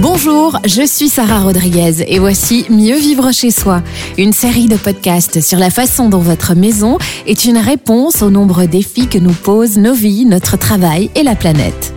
Bonjour, je suis Sarah Rodriguez et voici Mieux vivre chez soi, une série de podcasts sur la façon dont votre maison est une réponse aux nombreux défis que nous posent nos vies, notre travail et la planète.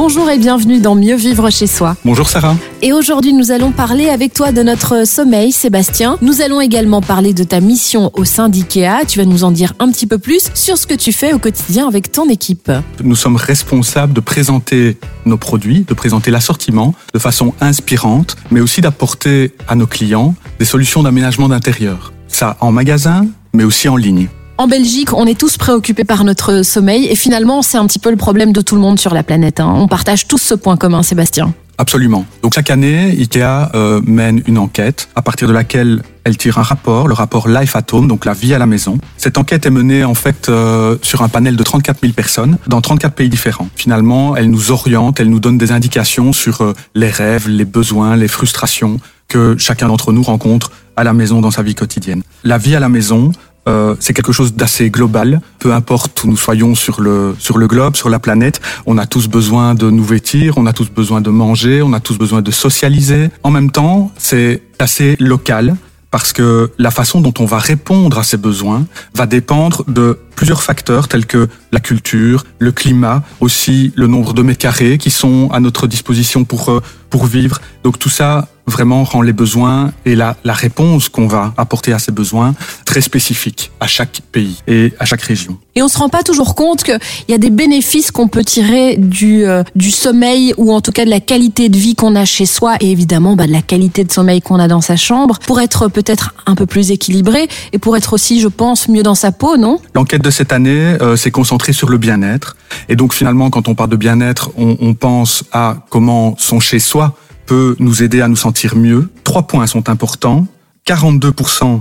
Bonjour et bienvenue dans Mieux vivre chez soi. Bonjour Sarah. Et aujourd'hui, nous allons parler avec toi de notre sommeil, Sébastien. Nous allons également parler de ta mission au sein d'IKEA. Tu vas nous en dire un petit peu plus sur ce que tu fais au quotidien avec ton équipe. Nous sommes responsables de présenter nos produits, de présenter l'assortiment de façon inspirante, mais aussi d'apporter à nos clients des solutions d'aménagement d'intérieur. Ça en magasin, mais aussi en ligne. En Belgique, on est tous préoccupés par notre sommeil et finalement, c'est un petit peu le problème de tout le monde sur la planète. Hein. On partage tous ce point commun, Sébastien. Absolument. Donc chaque année, IKEA euh, mène une enquête à partir de laquelle elle tire un rapport, le rapport Life at Home, donc la vie à la maison. Cette enquête est menée en fait euh, sur un panel de 34 000 personnes dans 34 pays différents. Finalement, elle nous oriente, elle nous donne des indications sur euh, les rêves, les besoins, les frustrations que chacun d'entre nous rencontre à la maison dans sa vie quotidienne. La vie à la maison, euh, c'est quelque chose d'assez global. Peu importe où nous soyons sur le sur le globe, sur la planète, on a tous besoin de nous vêtir, on a tous besoin de manger, on a tous besoin de socialiser. En même temps, c'est assez local parce que la façon dont on va répondre à ces besoins va dépendre de plusieurs facteurs tels que la culture, le climat, aussi le nombre de mètres carrés qui sont à notre disposition pour euh, pour vivre. Donc tout ça vraiment rend les besoins et la, la réponse qu'on va apporter à ces besoins très spécifiques à chaque pays et à chaque région. Et on se rend pas toujours compte qu'il y a des bénéfices qu'on peut tirer du, euh, du sommeil ou en tout cas de la qualité de vie qu'on a chez soi et évidemment bah, de la qualité de sommeil qu'on a dans sa chambre pour être peut-être un peu plus équilibré et pour être aussi, je pense, mieux dans sa peau, non? L'enquête de cette année euh, s'est concentrée sur le bien-être. Et donc finalement, quand on parle de bien-être, on, on pense à comment son chez-soi peut nous aider à nous sentir mieux. Trois points sont importants. 42%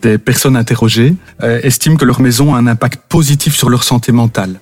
des personnes interrogées euh, estiment que leur maison a un impact positif sur leur santé mentale.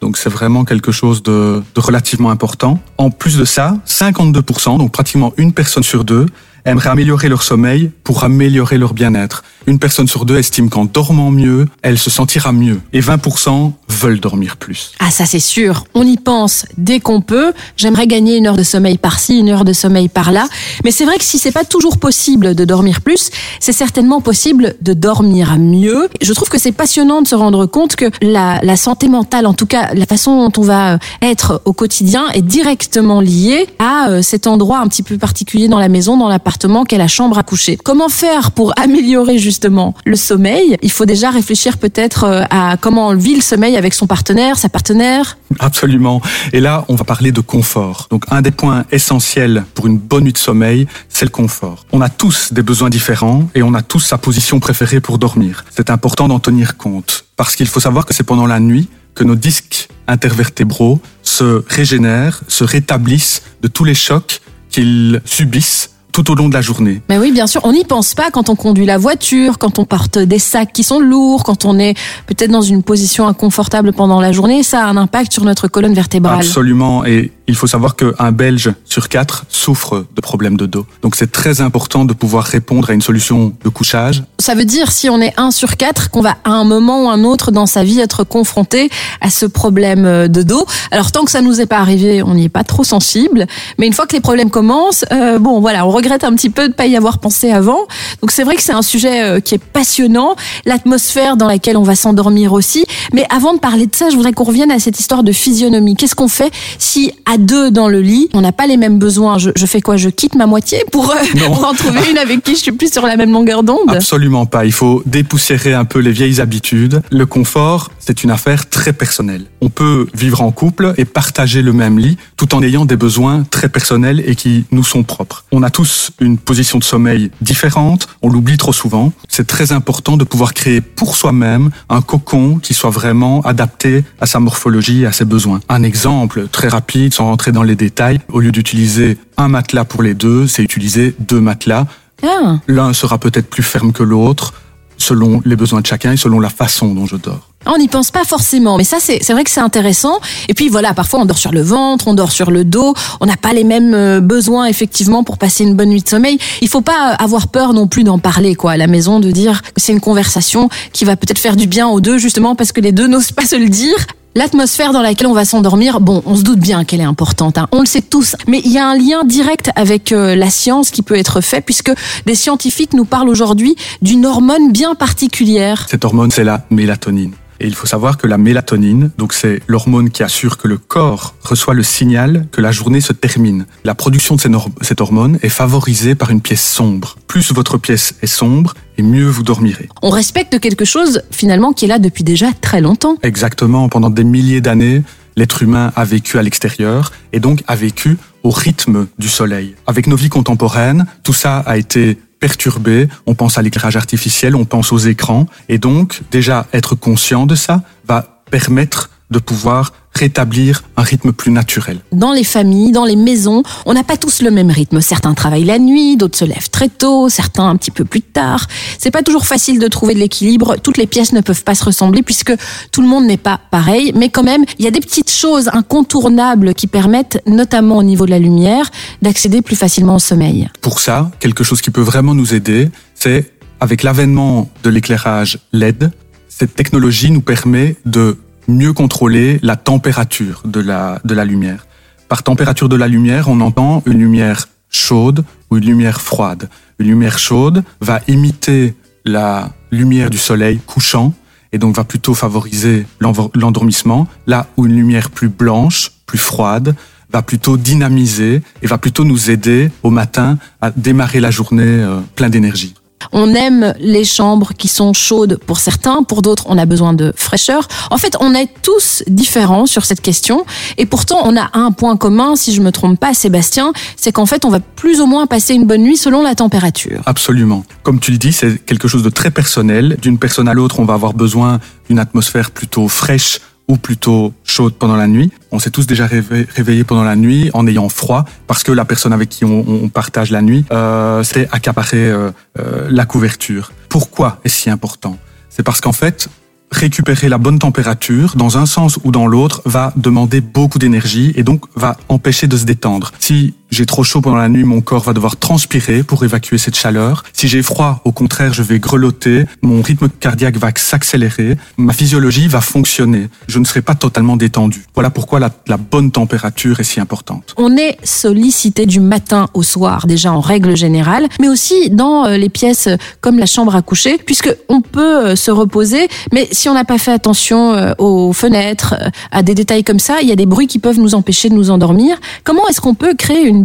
Donc c'est vraiment quelque chose de, de, relativement important. En plus de ça, 52%, donc pratiquement une personne sur deux, aimeraient améliorer leur sommeil pour améliorer leur bien-être. Une personne sur deux estime qu'en dormant mieux, elle se sentira mieux. Et 20% veulent dormir plus. Ah ça c'est sûr, on y pense dès qu'on peut. J'aimerais gagner une heure de sommeil par-ci, une heure de sommeil par-là. Mais c'est vrai que si c'est pas toujours possible de dormir plus, c'est certainement possible de dormir mieux. Je trouve que c'est passionnant de se rendre compte que la, la santé mentale, en tout cas la façon dont on va être au quotidien, est directement liée à euh, cet endroit un petit peu particulier dans la maison, dans l'appartement qu'est la chambre à coucher. Comment faire pour améliorer justement le sommeil Il faut déjà réfléchir peut-être euh, à comment on vit le sommeil avec son partenaire, sa partenaire Absolument. Et là, on va parler de confort. Donc, un des points essentiels pour une bonne nuit de sommeil, c'est le confort. On a tous des besoins différents et on a tous sa position préférée pour dormir. C'est important d'en tenir compte parce qu'il faut savoir que c'est pendant la nuit que nos disques intervertébraux se régénèrent, se rétablissent de tous les chocs qu'ils subissent tout au long de la journée. Mais oui, bien sûr, on n'y pense pas quand on conduit la voiture, quand on porte des sacs qui sont lourds, quand on est peut-être dans une position inconfortable pendant la journée, ça a un impact sur notre colonne vertébrale. Absolument, et il faut savoir qu'un Belge sur quatre souffre de problèmes de dos. Donc c'est très important de pouvoir répondre à une solution de couchage. Ça veut dire si on est un sur quatre qu'on va à un moment ou un autre dans sa vie être confronté à ce problème de dos. Alors tant que ça nous est pas arrivé, on n'y est pas trop sensible, mais une fois que les problèmes commencent, euh, bon voilà, on regrette un petit peu de pas y avoir pensé avant. Donc c'est vrai que c'est un sujet euh, qui est passionnant, l'atmosphère dans laquelle on va s'endormir aussi. Mais avant de parler de ça, je voudrais qu'on revienne à cette histoire de physionomie. Qu'est-ce qu'on fait si à deux dans le lit, on n'a pas les mêmes besoins? Je, je, fais quoi? Je quitte ma moitié pour, euh, pour en trouver une avec qui je suis plus sur la même longueur d'onde? Absolument pas. Il faut dépoussiérer un peu les vieilles habitudes. Le confort, c'est une affaire très personnelle. On peut vivre en couple et partager le même lit tout en ayant des besoins très personnels et qui nous sont propres. On a tous une position de sommeil différente, on l'oublie trop souvent. C'est très important de pouvoir créer pour soi-même un cocon qui soit vraiment adapté à sa morphologie et à ses besoins. Un exemple très rapide, sans rentrer dans les détails, au lieu d'utiliser un matelas pour les deux, c'est utiliser deux matelas. Ah. L'un sera peut-être plus ferme que l'autre, selon les besoins de chacun et selon la façon dont je dors. On n'y pense pas forcément, mais ça c'est vrai que c'est intéressant. Et puis voilà, parfois on dort sur le ventre, on dort sur le dos, on n'a pas les mêmes euh, besoins effectivement pour passer une bonne nuit de sommeil. Il faut pas avoir peur non plus d'en parler quoi à la maison, de dire que c'est une conversation qui va peut-être faire du bien aux deux justement parce que les deux n'osent pas se le dire. L'atmosphère dans laquelle on va s'endormir, bon, on se doute bien qu'elle est importante, hein. on le sait tous, mais il y a un lien direct avec euh, la science qui peut être fait, puisque des scientifiques nous parlent aujourd'hui d'une hormone bien particulière. Cette hormone, c'est la mélatonine. Et il faut savoir que la mélatonine, donc c'est l'hormone qui assure que le corps reçoit le signal que la journée se termine. La production de cette hormone est favorisée par une pièce sombre. Plus votre pièce est sombre, et mieux vous dormirez. On respecte quelque chose finalement qui est là depuis déjà très longtemps. Exactement, pendant des milliers d'années, l'être humain a vécu à l'extérieur et donc a vécu au rythme du soleil. Avec nos vies contemporaines, tout ça a été perturbé, on pense à l'éclairage artificiel, on pense aux écrans, et donc déjà être conscient de ça va permettre de pouvoir rétablir un rythme plus naturel. Dans les familles, dans les maisons, on n'a pas tous le même rythme. Certains travaillent la nuit, d'autres se lèvent très tôt, certains un petit peu plus tard. C'est pas toujours facile de trouver de l'équilibre. Toutes les pièces ne peuvent pas se ressembler puisque tout le monde n'est pas pareil. Mais quand même, il y a des petites choses incontournables qui permettent, notamment au niveau de la lumière, d'accéder plus facilement au sommeil. Pour ça, quelque chose qui peut vraiment nous aider, c'est avec l'avènement de l'éclairage LED, cette technologie nous permet de mieux contrôler la température de la, de la lumière. Par température de la lumière, on entend une lumière chaude ou une lumière froide. Une lumière chaude va imiter la lumière du soleil couchant et donc va plutôt favoriser l'endormissement, là où une lumière plus blanche, plus froide, va plutôt dynamiser et va plutôt nous aider au matin à démarrer la journée euh, plein d'énergie. On aime les chambres qui sont chaudes pour certains, pour d'autres on a besoin de fraîcheur. En fait, on est tous différents sur cette question et pourtant on a un point commun, si je me trompe pas Sébastien, c'est qu'en fait on va plus ou moins passer une bonne nuit selon la température. Absolument. Comme tu le dis, c'est quelque chose de très personnel. D'une personne à l'autre, on va avoir besoin d'une atmosphère plutôt fraîche ou plutôt pendant la nuit. On s'est tous déjà réveillés pendant la nuit en ayant froid parce que la personne avec qui on, partage la nuit euh, c'est accaparer euh, euh, la couverture. Pourquoi est-ce si important? C'est parce qu'en fait, récupérer la bonne température dans un sens ou dans l'autre va demander beaucoup d'énergie et donc va empêcher de se détendre. Si j'ai trop chaud pendant la nuit, mon corps va devoir transpirer pour évacuer cette chaleur. Si j'ai froid, au contraire, je vais grelotter, mon rythme cardiaque va s'accélérer, ma physiologie va fonctionner. Je ne serai pas totalement détendu. Voilà pourquoi la, bonne température est si importante. On est sollicité du matin au soir, déjà en règle générale, mais aussi dans euh, les pièces comme la chambre à coucher, puisque on peut euh, se reposer, mais si on n'a pas fait attention euh, aux fenêtres, à des détails comme ça, il y a des bruits qui peuvent nous empêcher de nous endormir. Comment est-ce qu'on peut créer une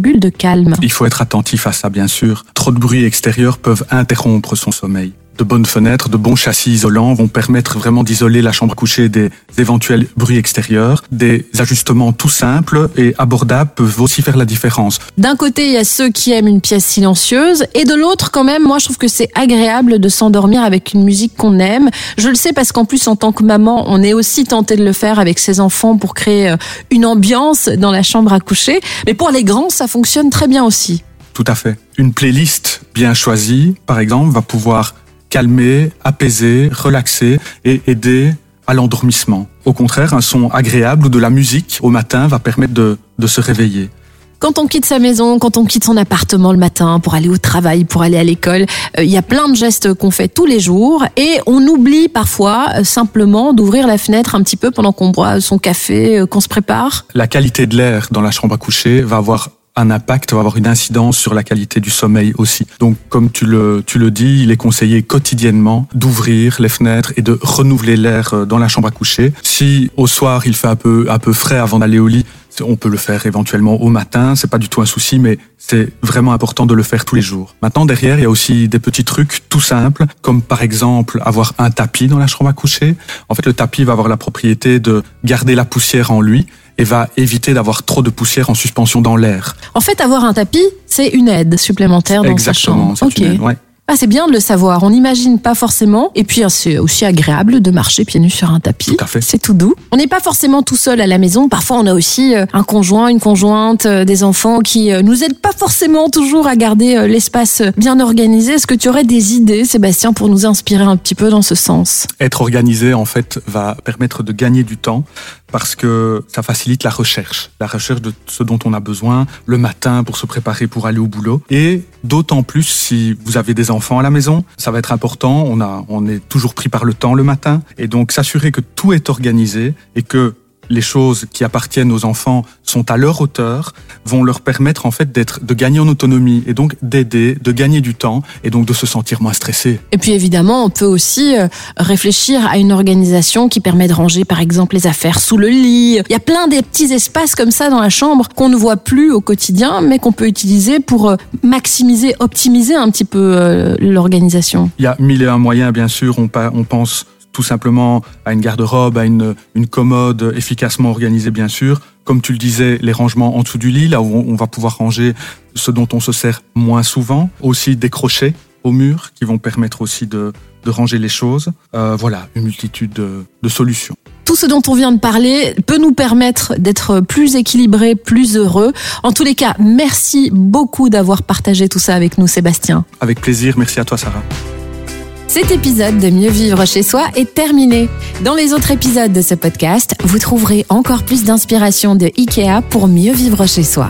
Il faut être attentif à ça, bien sûr. Trop de bruits extérieurs peuvent interrompre son sommeil de bonnes fenêtres, de bons châssis isolants vont permettre vraiment d'isoler la chambre à coucher des éventuels bruits extérieurs. Des ajustements tout simples et abordables peuvent aussi faire la différence. D'un côté, il y a ceux qui aiment une pièce silencieuse et de l'autre, quand même, moi, je trouve que c'est agréable de s'endormir avec une musique qu'on aime. Je le sais parce qu'en plus, en tant que maman, on est aussi tenté de le faire avec ses enfants pour créer euh, une ambiance dans la chambre à coucher. Mais pour les grands, ça fonctionne très bien aussi. Tout à fait. Une playlist bien choisie, par exemple, va pouvoir calmer, apaiser, relaxer et aider à l'endormissement. Au contraire, un son agréable ou de la musique au matin va permettre de, de se réveiller. Quand on quitte sa maison, quand on quitte son appartement le matin pour aller au travail, pour aller à l'école, euh, il y a plein de gestes qu'on fait tous les jours et on oublie parfois euh, simplement d'ouvrir la fenêtre un petit peu pendant qu'on boit son café, euh, qu'on se prépare. La qualité de l'air dans la chambre à coucher va avoir un impact, va avoir une incidence sur la qualité du sommeil aussi. Donc, comme tu le, tu le dis, il est conseillé quotidiennement d'ouvrir les fenêtres et de renouveler l'air euh, dans la chambre à coucher. Si au soir il fait un peu, un peu frais avant d'aller au lit, on peut le faire éventuellement au matin, c'est pas du tout un souci, mais c'est vraiment important de le faire tous les jours. Maintenant, derrière, il y a aussi des petits trucs tout simples, comme par exemple avoir un tapis dans la chambre à coucher. En fait, le tapis va avoir la propriété de garder la poussière en lui et va éviter d'avoir trop de poussière en suspension dans l'air. En fait, avoir un tapis, c'est une aide supplémentaire dans Exactement, sa chambre. Aide, ouais. Ah, c'est bien de le savoir. On n'imagine pas forcément. Et puis, hein, c'est aussi agréable de marcher pieds nus sur un tapis. Tout à fait. C'est tout doux. On n'est pas forcément tout seul à la maison. Parfois, on a aussi euh, un conjoint, une conjointe, euh, des enfants qui euh, nous aident pas forcément toujours à garder l'espace bien organisé. Est-ce que tu aurais des idées, Sébastien, pour nous inspirer un petit peu dans ce sens? Être organisé, en fait, va permettre de gagner du temps parce que ça facilite la recherche, la recherche de ce dont on a besoin le matin pour se préparer pour aller au boulot. Et d'autant plus si vous avez des enfants à la maison, ça va être important. On a, on est toujours pris par le temps le matin, et donc s'assurer que tout est organisé et que les choses qui appartiennent aux enfants sont à leur hauteur, vont leur permettre en fait d'être, de gagner en autonomie et donc d'aider, de gagner du temps et donc de se sentir moins stressé. Et puis évidemment, on peut aussi euh, réfléchir à une organisation qui permet de ranger par exemple les affaires sous le lit. Il y a plein des petits espaces comme ça dans la chambre qu'on ne voit plus au quotidien, mais qu'on peut utiliser pour euh, maximiser, optimiser un petit peu euh, l'organisation. Il y a mille et un moyens, bien sûr. On, on pense tout simplement à une garde-robe, à une, une commode efficacement organisée bien sûr. Comme tu le disais, les rangements en dessous du lit, là où on va pouvoir ranger ce dont on se sert moins souvent. Aussi des crochets au mur qui vont permettre aussi de, de ranger les choses. Euh, voilà, une multitude de, de solutions. Tout ce dont on vient de parler peut nous permettre d'être plus équilibrés, plus heureux. En tous les cas, merci beaucoup d'avoir partagé tout ça avec nous, Sébastien. Avec plaisir, merci à toi, Sarah. Cet épisode de Mieux vivre chez soi est terminé. Dans les autres épisodes de ce podcast, vous trouverez encore plus d'inspiration de IKEA pour mieux vivre chez soi.